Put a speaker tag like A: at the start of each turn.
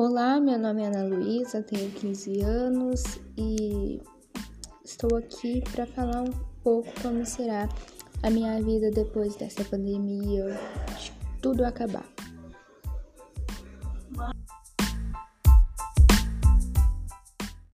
A: Olá, meu nome é Ana Luísa, tenho 15 anos e estou aqui para falar um pouco como será a minha vida depois dessa pandemia, de tudo acabar.